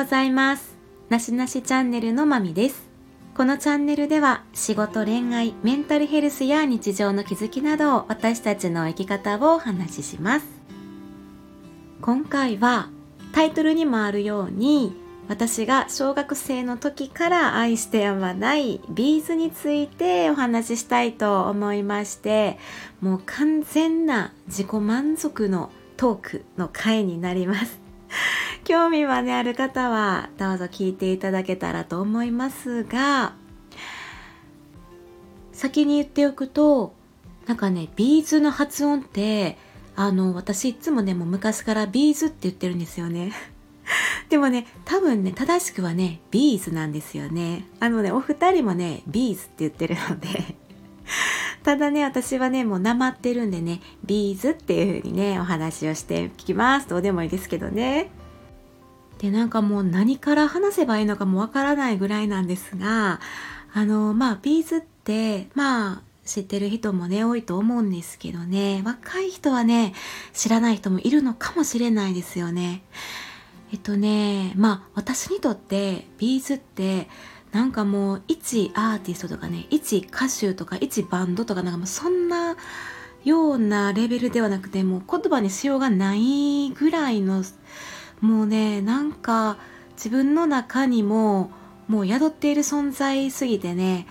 ございます。なしなしチャンネルのまみです。このチャンネルでは仕事恋愛メンタルヘルスや日常の気づきなどを私たちの生き方をお話しします。今回はタイトルにもあるように私が小学生の時から愛してやまないビーズについてお話ししたいと思いましてもう完全な自己満足のトークの回になります。興味はねある方はどうぞ聞いていただけたらと思いますが先に言っておくとなんかね B'z の発音ってあの私いつもねもう昔から B'z って言ってるんですよね でもね、多分ね、正しくはね、 B'z なんですよね。あのね、お二人もね、ビーズって言ってるのでただね、私はね、もうなまってるんでね、 B'z っていう風にね、お話をして聞きます。どうでもいいですけどね。で、なんかもう何から話せばいいのかもわからないぐらいなんですが、あの、まあ、 B'z って、まあ、知ってる人もね、多いと思うんですけどね、若い人はね、知らない人もいるのかもしれないですよね。えっとねまあ私にとって B'z ってなんかもう一アーティストとかね一歌手とか一バンドとかなんかもうそんなようなレベルではなくてもう言葉にしようがないぐらいのもうねなんか自分の中にももう宿っている存在すぎてね、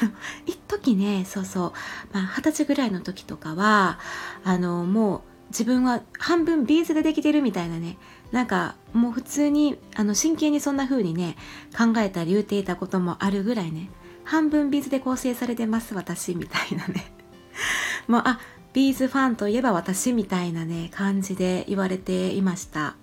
あの、一時ね、そうそう、まあ二十歳ぐらいの時とかは、あの、もう自分は半分ビーズでできてるみたいなね、なんかもう普通にあの真剣にそんな風にね考えたり言うていたこともあるぐらいね半分ビーズで構成されてます私みたいなね。もうあビーズファンといえば私みたいなね感じで言われていました。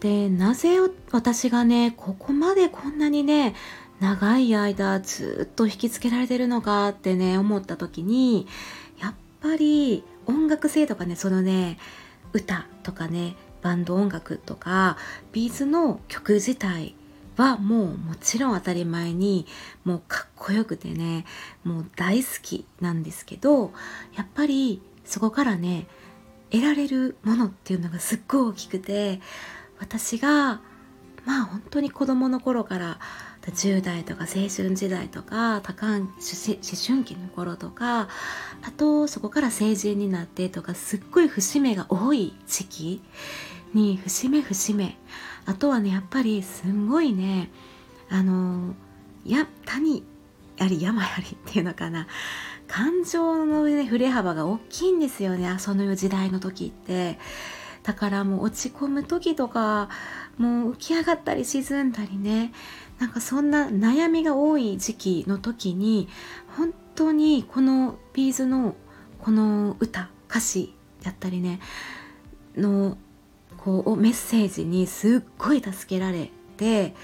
でなぜ私がねここまでこんなにね長い間ずっと引きつけられてるのかってね思った時にやっぱり音楽性とかねそのね歌とかねバンド音楽とかビーズの曲自体はもうもちろん当たり前にもうかっこよくてねもう大好きなんですけどやっぱりそこからね得られるものっていうのがすっごい大きくて私がまあ本当に子供の頃から10代とか青春時代とか多感思春期の頃とかあとそこから成人になってとかすっごい節目が多い時期に節目節目。あとはねやっぱりすんごいねあのや谷あり山ありっていうのかな。感情の、ね、振れ幅が大きいんですよねその時代の時って。だからもう落ち込む時とかもう浮き上がったり沈んだりね。なんかそんな悩みが多い時期の時に本当にこのビーズのこの歌歌詞やったりねのこうメッセージにすっごい助けられて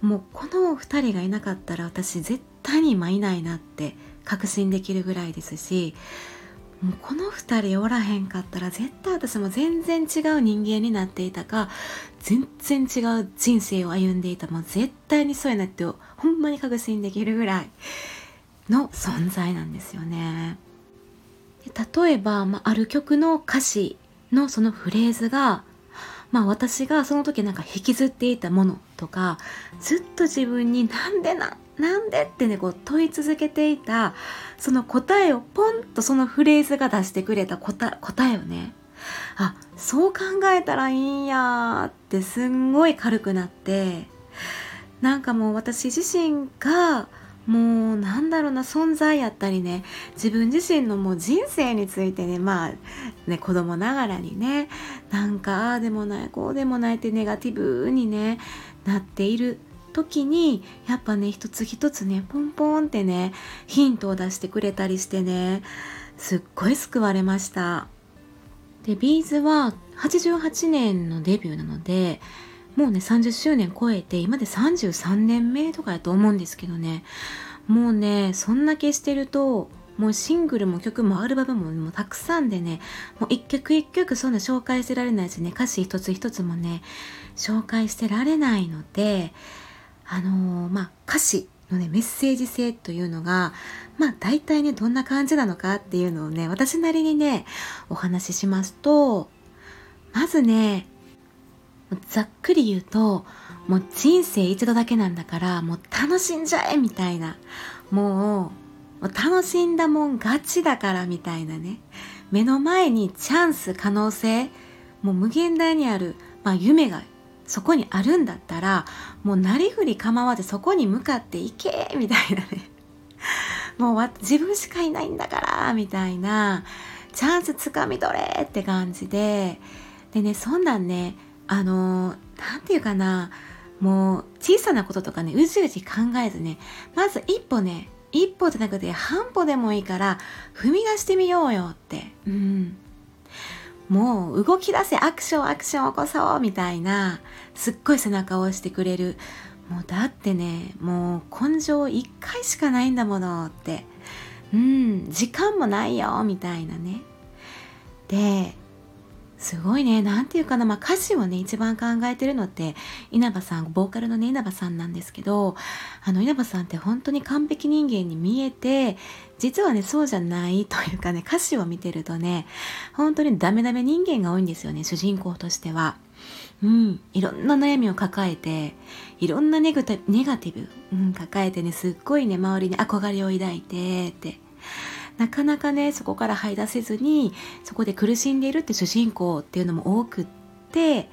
もうこの2人がいなかったら私絶対に今いないなって確信できるぐらいですしもうこの2人おらへんかったら絶対私も全然違う人間になっていたか全然違う人生を歩んでいたもう絶対にそうやなってほんまに確信できるぐらいの存在なんですよね。例えば、まあ、ある曲の歌詞のそのフレーズがまあ私がその時なんか引きずっていたものとかずっと自分になんでななんでってねこう問い続けていたその答えをポンとそのフレーズが出してくれた答答えをねあそう考えたらいいんやってすんごい軽くなってなんかもう私自身がもうなんだろうな存在やったりね自分自身のもう人生についてねまあね子供ながらにねなんかああでもないこうでもないってネガティブにねなっている時にやっぱね一つ一つねポンポンってねヒントを出してくれたりしてねすっごい救われました。でビーズは88年のデビューなのでもうね30周年超えて今で33年目とかやと思うんですけどね。もうねそんだけしてるともうシングルも曲もアルバムももうたくさんでねもう一曲一曲そんな紹介してられないしね歌詞一つ一つもね紹介してられないのであのー、まあ歌詞のねメッセージ性というのがまあ大体ねどんな感じなのかっていうのをね私なりにねお話ししますとまずねざっくり言うともう人生一度だけなんだからもう楽しんじゃえみたいな。もう楽しんだもん勝ちだからみたいなね。目の前にチャンス可能性もう無限大にある、まあ、夢がそこにあるんだったらもうなりふり構わずそこに向かっていけみたいなね。もう自分しかいないんだからみたいな。チャンスつかみ取れって感じで。でねそんなんねあの何て言うかなもう小さなこととかねうじうじ考えずねまず一歩ね一歩じゃなくて半歩でもいいから踏み出してみようよって。うん。もう動き出せアクションアクション起こそうみたいなすっごい背中を押してくれる。もうだってねもう根性一回しかないんだものって。うん時間もないよみたいなね。ですごいね。何て言うかな、まあ、歌詞をね一番考えてるのって稲葉さんボーカルのね稲葉さんなんですけどあの稲葉さんって本当に完璧人間に見えて実はねそうじゃないというかね歌詞を見てるとね本当にダメダメ人間が多いんですよね主人公としては。うん、いろんな悩みを抱えていろんなネガティブ、うん、抱えてねすっごいね周りに憧れを抱いてって。なかなかねそこから這い出せずにそこで苦しんでいるって主人公っていうのも多くって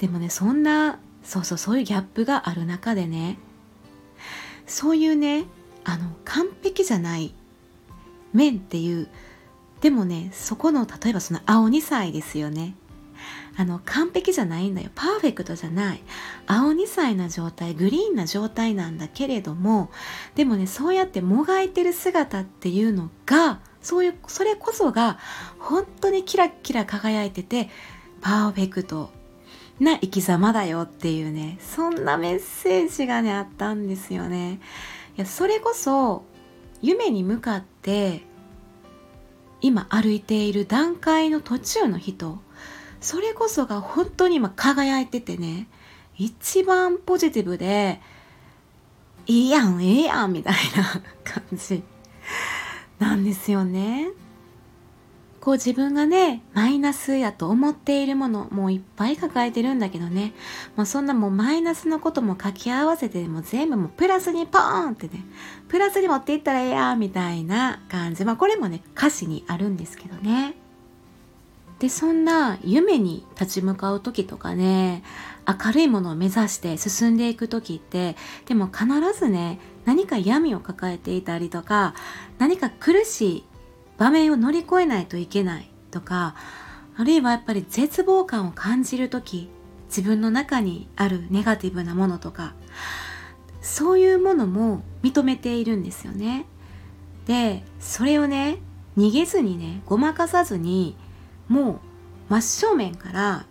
でもねそんなそうそうそういうギャップがある中でねそういうねあの完璧じゃない面っていうでもねそこの例えばその青2歳ですよね。あの完璧じゃないんだよ。パーフェクトじゃない。青2歳な状態グリーンな状態なんだけれどもでもねそうやってもがいてる姿っていうのがそういうそれこそが本当にキラキラ輝いててパーフェクトな生き様だよっていうねそんなメッセージがねあったんですよね。いやそれこそ夢に向かって今歩いている段階の途中の人それこそが本当に今輝いててね一番ポジティブでいいやんええやんみたいな 感じなんですよね。こう自分がねマイナスやと思っているものもういっぱい抱えてるんだけどね。もうそんなもうマイナスのことも掛け合わせてもう全部もうプラスにポーンってねプラスに持っていったらええやんみたいな感じ。まあこれもね歌詞にあるんですけどね。でそんな夢に立ち向かう時とかね明るいものを目指して進んでいく時ってでも必ずね何か闇を抱えていたりとか何か苦しい場面を乗り越えないといけないとかあるいはやっぱり絶望感を感じる時自分の中にあるネガティブなものとかそういうものも認めているんですよね。でそれをね逃げずにねごまかさずにもう真正面から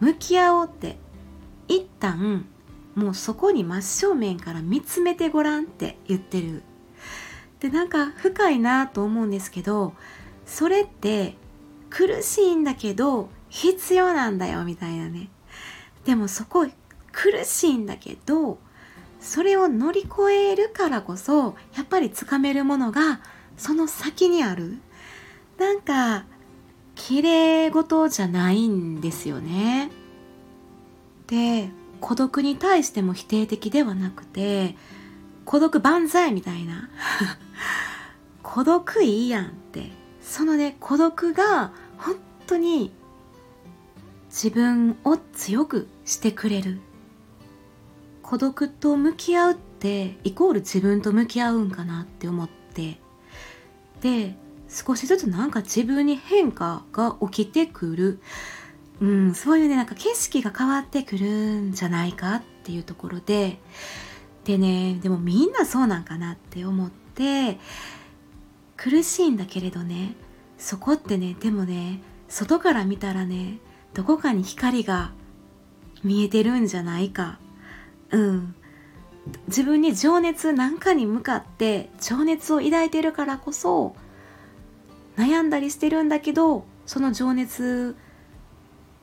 向き合おうって一旦もうそこに真正面から見つめてごらんって言ってる。でなんか深いなと思うんですけどそれって苦しいんだけど必要なんだよみたいなね。でもそこ苦しいんだけどそれを乗り越えるからこそやっぱりつかめるものがその先にある。なんか綺麗事じゃないんですよね。で孤独に対しても否定的ではなくて孤独万歳みたいな。孤独いいやんって。そのね孤独が本当に自分を強くしてくれる。孤独と向き合うってイコール自分と向き合うんかなって思って。で少しずつなんか自分に変化が起きてくる、うん、そういうねなんか景色が変わってくるんじゃないかっていうところで。でねでもみんなそうなんかなって思って苦しいんだけれどねそこってねでもね外から見たらねどこかに光が見えてるんじゃないか。うん。自分に情熱なんかに向かって情熱を抱いてるからこそ悩んだりしてるんだけどその情熱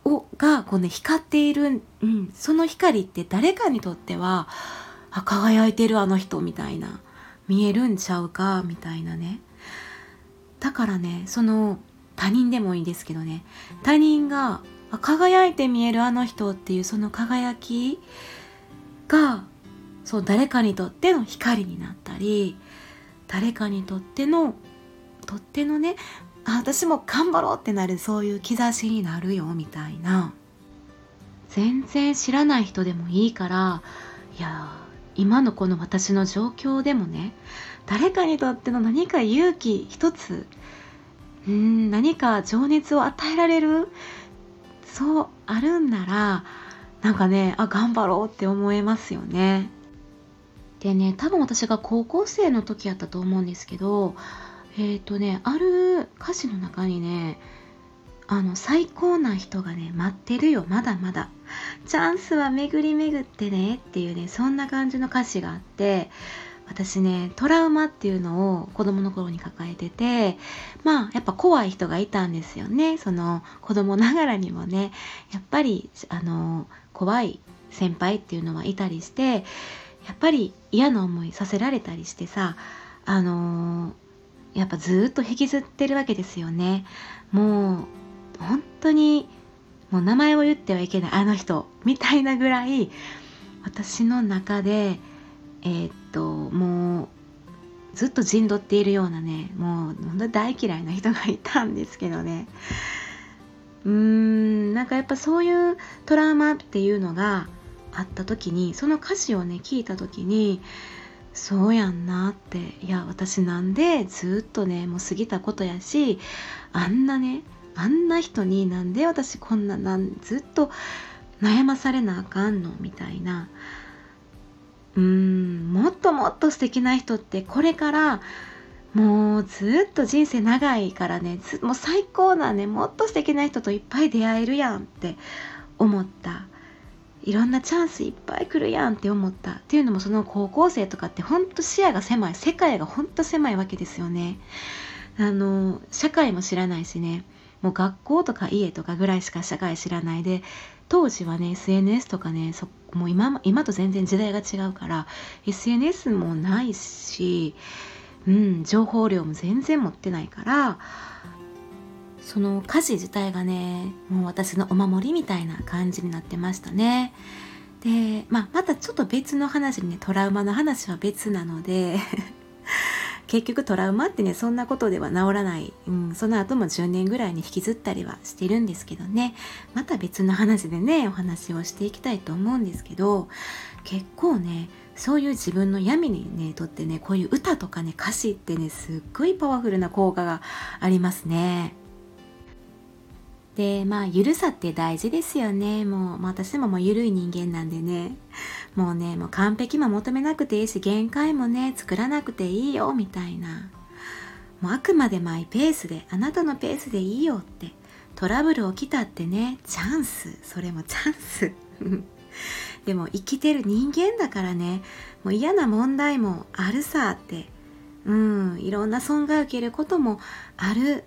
をがこう、ね、光っている、うん、その光って誰かにとってはあ輝いてるあの人みたいな見えるんちゃうかみたいなね。だからねその他人でもいいですけどね。他人が輝いて見えるあの人っていうその輝きがそう誰かにとっての光になったり誰かにとってのとってのねあ私も頑張ろうってなるそういう兆しになるよみたいな。全然知らない人でもいいからいや今のこの私の状況でもね誰かにとっての何か勇気一つうん何か情熱を与えられるそうあるんならなんかねあ頑張ろうって思えますよね。でね多分私が高校生の時やったと思うんですけどえっ、ー、とねある歌詞の中にねあの最高な人がね待ってるよ。まだまだ。チャンスは巡り巡ってねっていうねそんな感じの歌詞があって私ねトラウマっていうのを子供の頃に抱えててまあやっぱ怖い人がいたんですよね。その子供ながらにもね。やっぱりあの怖い先輩っていうのはいたりしてやっぱり嫌な思いさせられたりしてさあのやっぱずっと引きずってるわけですよね。もう本当にもう名前を言ってはいけないあの人みたいなぐらい私の中でえー、っともうずっと陣取っているようなねもう本当に大嫌いな人がいたんですけどね。うーんなんかやっぱそういうトラウマっていうのがあった時にその歌詞をね聞いた時にそうやんなって。いや私なんでずっとねもう過ぎたことやしあんなねあんな人になんで私こんななんずっと悩まされなあかんの？みたいな。うーんもっともっと素敵な人ってこれからもうずっと人生長いからねもう最高なねもっと素敵な人といっぱい出会えるやんって思った。いろんなチャンスいっぱい来るやんって思った。っていうのもその高校生とかってほんと視野が狭い。世界がほんと狭いわけですよね。あの社会も知らないしね。もう学校とか家とかぐらいしか社会知らないで。当時はね SNS とかねそもう今今と全然時代が違うから SNS もないし、うん、情報量も全然持ってないからその歌詞自体がねもう私のお守りみたいな感じになってましたね。で、まあ、またちょっと別の話にねトラウマの話は別なので 結局トラウマってねそんなことでは治らない、うん、その後も10年ぐらいに引きずったりはしてるんですけどねまた別の話でねお話をしていきたいと思うんですけど結構ねそういう自分の闇にねとってねこういう歌とかね歌詞ってねすっごいパワフルな効果がありますね。でまあゆるさって大事ですよね。もう、まあ、私ももうゆるい人間なんでね。もうねもう完璧も求めなくていいし限界もね作らなくていいよみたいな。もうあくまでマイペースであなたのペースでいいよって。トラブル起きたってねチャンス。それもチャンス。でも生きてる人間だからね。もう嫌な問題もあるさって。うんいろんな損害を受けることもある。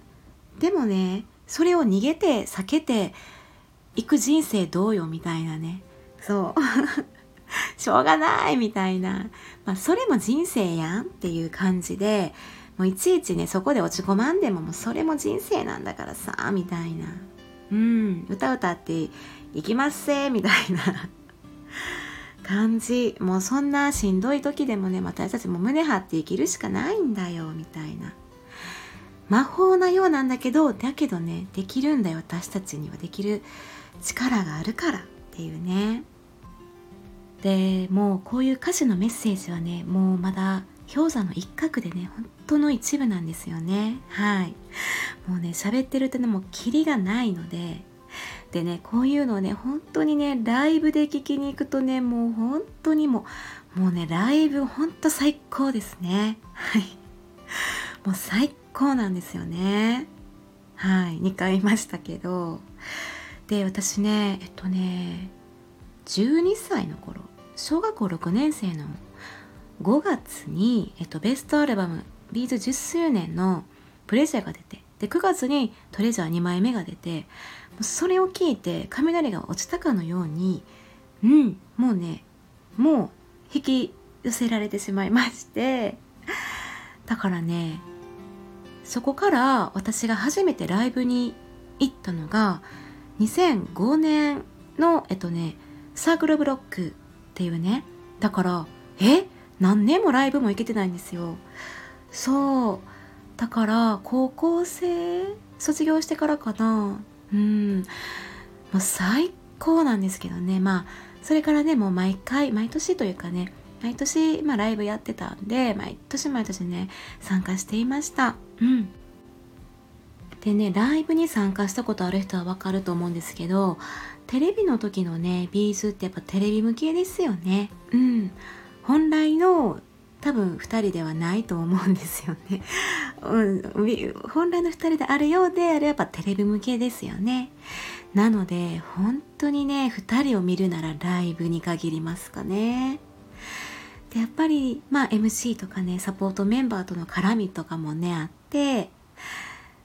でもねそれを逃げて避けていく人生どうよみたいなね。そう。しょうがないみたいな、まあ、それも人生やんっていう感じでもういちいちねそこで落ち込まんでももうそれも人生なんだからさみたいな。うん。歌歌っていきますせみたいな。感じ。もうそんなしんどい時でもね私たちも胸張って生きるしかないんだよみたいな魔法なようなんだけどだけどねできるんだよ。私たちにはできる力があるからっていうね。でもうこういう歌詞のメッセージはねもうまだ氷山の一角でね本当の一部なんですよね。はい。もうね喋ってるとねもうキリがないので。でねこういうのをね本当にねライブで聴きに行くとねもう本当にもうもうねライブ本当最高ですね。はい。もう最構なんですよね。はい。2回言いましたけど。で私ねえっとね12歳の頃小学校6年生の5月に、えっと、ベストアルバム「ビーズ10周年」のプレジャーが出てで9月にトレジャー2枚目が出てそれを聞いて雷が落ちたかのようにうんもうねもう引き寄せられてしまいまして。だからねそこから私が初めてライブに行ったのが2005年のえっとねサークルブロックっていうね。だからえ？何年もライブも行けてないんですよ。そう。だから高校生卒業してからかな。うん。もう最高なんですけどね。まあそれからねもう毎回毎年というかね。毎年、まあ、ライブやってたんで毎年毎年ね参加していました。うん。でねライブに参加したことある人はわかると思うんですけどテレビの時のねビーズってやっぱテレビ向けですよね。うん。本来の多分2人ではないと思うんですよね、うん、本来の2人であるようであればテレビ向けですよね。なので本当にね2人を見るならライブに限りますかね。でやっぱりまあ MC とかねサポートメンバーとの絡みとかもねあって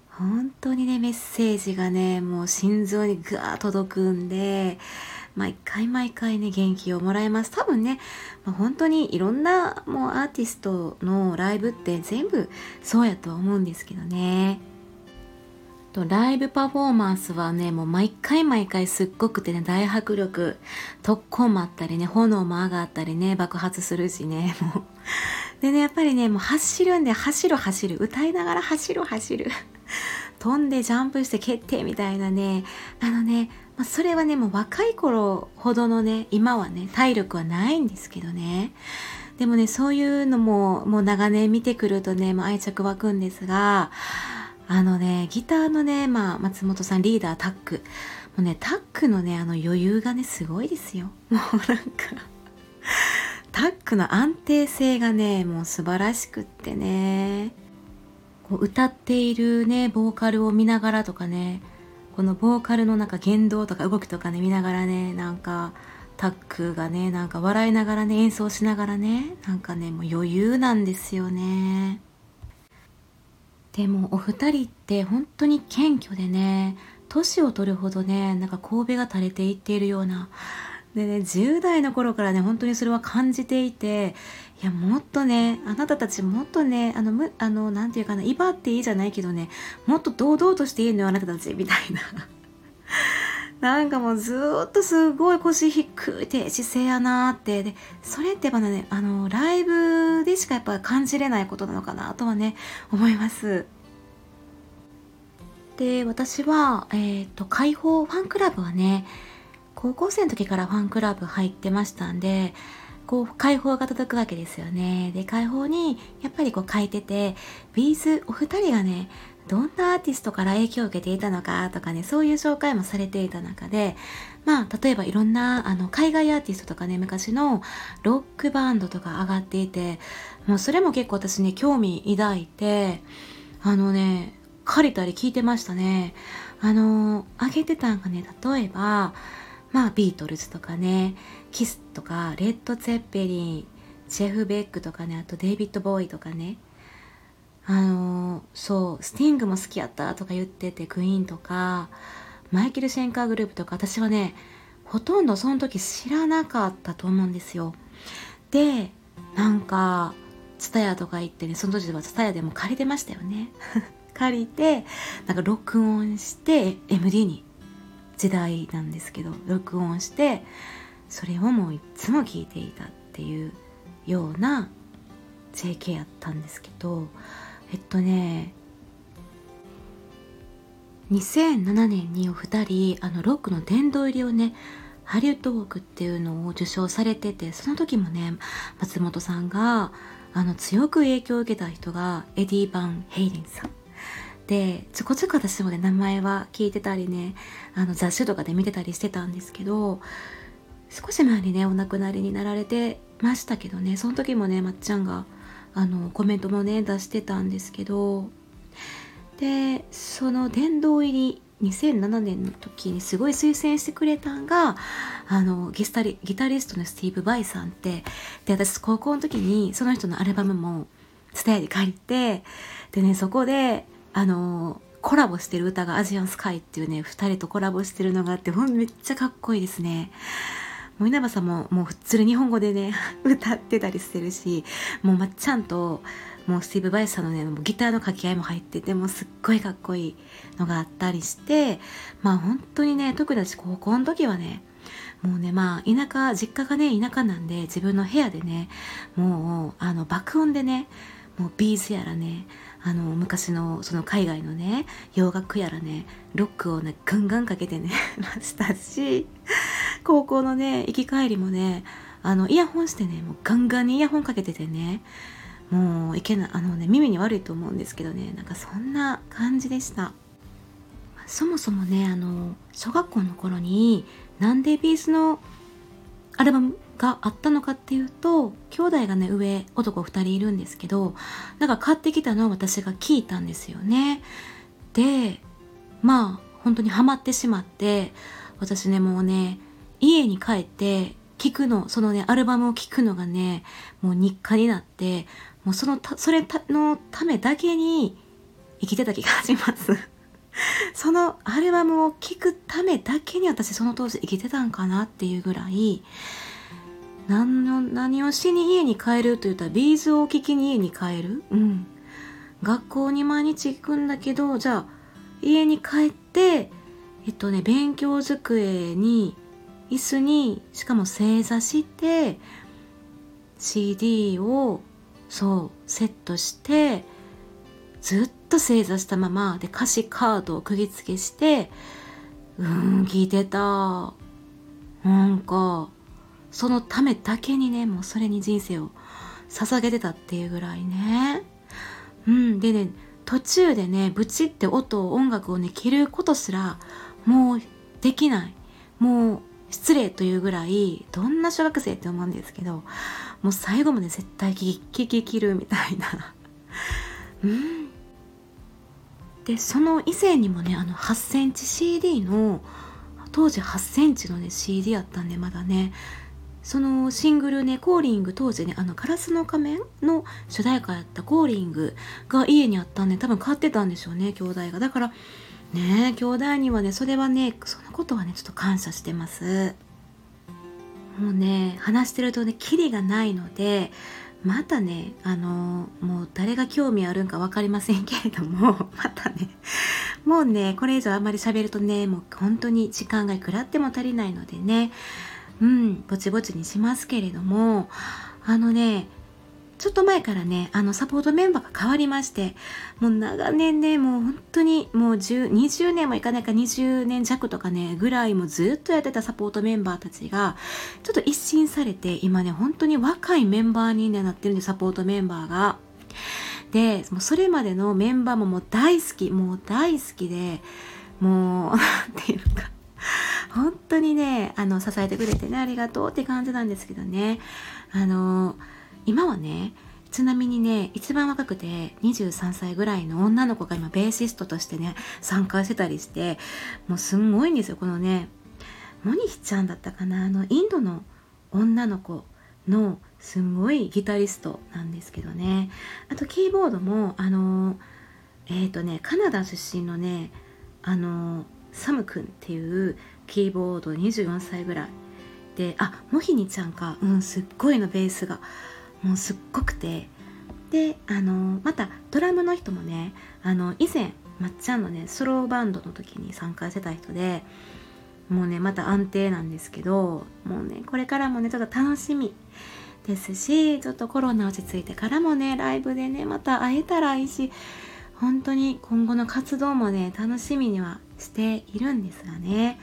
本当にねメッセージがねもう心臓にぐわー届くんで毎回毎回ね元気をもらえます。多分ね、まあ、本当にいろんなもうアーティストのライブって全部そうやとは思うんですけどね。とライブパフォーマンスはねもう毎回毎回すっごくてね大迫力特攻もあったりね炎も上がったりね爆発するしねもう。でねやっぱりねもう走るんで走る走る。歌いながら走る走る。飛んでジャンプして決定みたいなね。あのね、まあ、それはねもう若い頃ほどのね今はね体力はないんですけどね。でもねそういうのももう長年見てくるとねもう愛着湧くんですがあのね、ギターのね、まあ、松本さんリーダータック。もうね、タックのね、あの余裕がね、すごいですよ。もうなんか。タックの安定性がね、もう素晴らしくってね。こう歌っているね、ボーカルを見ながらとかね、このボーカルのなんか言動とか動きとかね、見ながらね、なんか、タックがね、なんか笑いながらね、演奏しながらね、なんかね、もう余裕なんですよね。でもお二人って本当に謙虚でね年を取るほどねなんか神戸が垂れていっているようなでね10代の頃からね本当にそれは感じていていやもっとねあなたたちもっとねあのむあのなんていうかな威張っていいじゃないけどねもっと堂々としていいのよあなたたちみたいな。なんかもうずっとすごい腰低いて姿勢やなって。でそれってやっぱねあのライブでしかやっぱ感じれないことなのかなとはね思います。で私は、えーと、解放ファンクラブはね高校生の時からファンクラブ入ってましたんでこう解放が届くわけですよね。で解放にやっぱりこう書いててビーズお二人がねどんなアーティストから影響を受けていたのかとかねそういう紹介もされていた中でまあ例えばいろんなあの海外アーティストとかね昔のロックバンドとか上がっていてもうそれも結構私ね興味抱いてあのね借りたり聞いてましたね。あのあげてたんがね例えばまあビートルズとかねキスとかレッド・ツェッペリンジェフ・ベックとかねあとデイビッド・ボーイとかね。あのそうスティングも好きやったとか言っててクイーンとかマイケル・シェンカーグループとか私はねほとんどその時知らなかったと思うんですよ。でなんかツタヤとか行ってねその時はツタヤでも借りてましたよね。借りてなんか録音して MD に時代なんですけど録音してそれをもういつも聞いていたっていうような JK やったんですけどえっとね2007年にお二人あのロックの殿堂入りをねハリウッドウォークっていうのを受賞されててその時もね松本さんがあの強く影響を受けた人がエディ・バン・ヘイレンさん。でちょこちょこ私もね名前は聞いてたりねあの雑誌とかで見てたりしてたんですけど少し前にねお亡くなりになられてましたけどねその時もねまっちゃんがあのコメントもね出してたんですけどでその殿堂入り2007年の時にすごい推薦してくれたんがあのギタリギタリストのスティーブ・ヴァイさんってで私高校の時にその人のアルバムも伝えで借りてでねそこであのコラボしてる歌が Asian Sky っていうね2人とコラボしてるのがあってほんめっちゃかっこいいですね。もう稲葉さんももう普通に日本語でね 歌ってたりしてるしもうまっちゃんともうスティーブ・バイスさんのねもうギターの掛け合いも入っててもうすっごいかっこいいのがあったりしてまあ本当にね特に私高校の時はねもうねまあ田舎実家がね田舎なんで自分の部屋でねもうあの爆音でねもうビーズやらねあの昔のその海外のね洋楽やらねロックをねガンガンかけてね ましたし高校のね行き帰りもねあのイヤホンしてねもうガンガンにイヤホンかけててねもういけないあのね耳に悪いと思うんですけどねなんかそんな感じでした。そもそもねあの小学校の頃になんでビーズのアルバムがあったのかっていうと兄弟がね上男2人いるんですけどなんか買ってきたのを私が聞いたんですよね。でまあ本当にハマってしまって私ねもうね家に帰って聞くのそのねアルバムを聴くのがねもう日課になってもうそのそれのためだけに生きてた気がします。そのアルバムを聴くためだけに私その当時生きてたんかなっていうぐらい何の何をしに家に帰ると言ったらビーズを聴きに家に帰る？うん。学校に毎日行くんだけどじゃあ家に帰ってえっとね勉強机に椅子にしかも正座して CD をそうセットしてずっと正座したままで歌詞カードを釘付けしてうん聞いてた。なんかそのためだけにねもうそれに人生を捧げてたっていうぐらいね。うんでね途中でねブチって音音楽をね切ることすらもうできない。もう失礼というぐらいどんな小学生って思うんですけどもう最後まで絶対聞き切るみたいな。うん。でその以前にもねあの8センチ CD の当時8センチのね CD やったんでまだねそのシングルね、コーリング当時ね、あの、ガラスの仮面の主題歌やったコーリングが家にあったんで、多分買ってたんでしょうね、兄弟が。だから、ね兄弟にはね、それはね、そのことはね、ちょっと感謝してます。もうね、話してるとね、キリがないので、またね、あのもう誰が興味あるんか分かりませんけれども、またね、もうね、これ以上あんまり喋るとね、もう本当に時間がいくらっても足りないのでね、うん、ぼちぼちにしますけれども、あのね、ちょっと前からね、あの、サポートメンバーが変わりまして、もう長年ね、もう本当にもう10、20年もいかないか20年弱とかね、ぐらいもずっとやってたサポートメンバーたちが、ちょっと一新されて、今ね、本当に若いメンバーに、ね、なってるんで、サポートメンバーが。で、もうそれまでのメンバーももう大好き、もう大好きで、もう、なんていうか、本当にねあの支えてくれてねありがとうって感じなんですけどね。あの今はねちなみにね一番若くて23歳ぐらいの女の子が今ベーシストとしてね参加してたりしてもうすんごいんですよこのねモニヒちゃんだったかなあのインドの女の子のすんごいギタリストなんですけどね。あとキーボードもあのえっ、ー、とねカナダ出身のねあのサムくんっていうキーボード24歳ぐらいであモヒニちゃんか。うんすっごいのベースがもうすっごくて。であのまたドラムの人もねあの以前まっちゃんのねソローバンドの時に参加してた人でもうねまた安定なんですけどもうねこれからもねちょっと楽しみですしちょっとコロナ落ち着いてからもねライブでねまた会えたらいいし本当に今後の活動もね楽しみにはしているんですがね。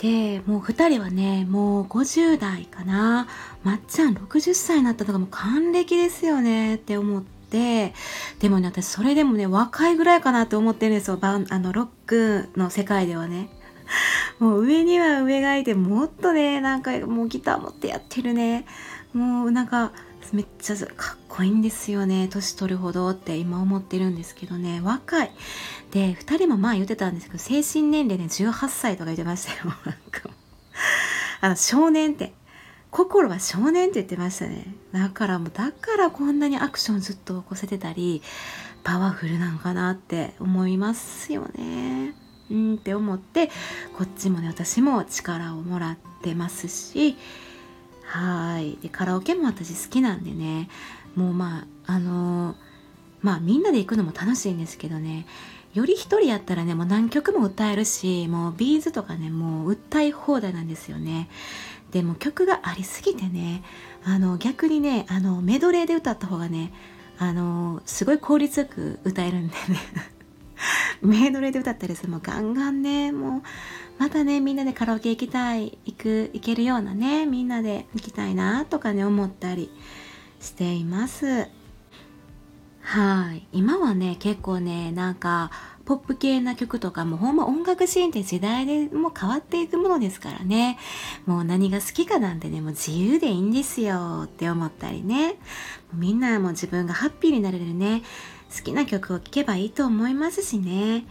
でもう2人はねもう50代かな。まっちゃん60歳になったとかもう還暦ですよね。って思って。でもね私それでもね若いぐらいかなって思ってるんですよ。バンあのロックの世界ではね。もう上には上がいてもっとねなんかもうギター持ってやってるね。もうなんかめっちゃかっこいいんですよね。年取るほどって今思ってるんですけどね。若い。で2人もまあ言ってたんですけど精神年齢ね18歳とか言ってましたよ。なんかあの少年って。心は少年って言ってましたね。だからもうだからこんなにアクションずっと起こせてたりパワフルなんかなって思いますよね。うんって思ってこっちもね私も力をもらってますしはい。でカラオケも私好きなんでね。もうまああのー、まあみんなで行くのも楽しいんですけどね。より一人やったらねもう何曲も歌えるしもうビーズとかねもう歌い放題なんですよね。でも曲がありすぎてねあの逆にねあのメドレーで歌った方がねあのすごい効率よく歌えるんでね。メドレーで歌ったりする。もうガンガンね。もうまたねみんなでカラオケ行きたい行く行けるようなねみんなで行きたいなとかね思ったりしています。はい。今はね結構ねなんかポップ系な曲とかもほんま音楽シーンって時代でも変わっていくものですからね。もう何が好きかなんてねもう自由でいいんですよって思ったりね。みんなも自分がハッピーになれるね。好きな曲を聴けばいいと思いますしね。っ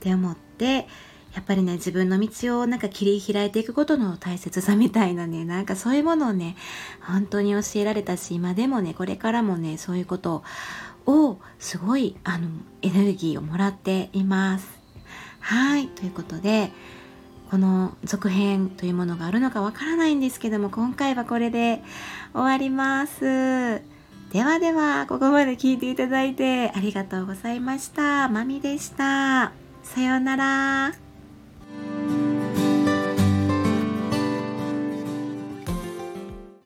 て思ってやっぱりね自分の道をなんか切り開いていくことの大切さみたいなねなんかそういうものをね本当に教えられたし今でもねこれからもねそういうことをすごいあのエネルギーをもらっています。はい。ということでこの続編というものがあるのかわからないんですけども今回はこれで終わります。ではでは、ここまで聞いていただいてありがとうございました。まみでした。さようなら。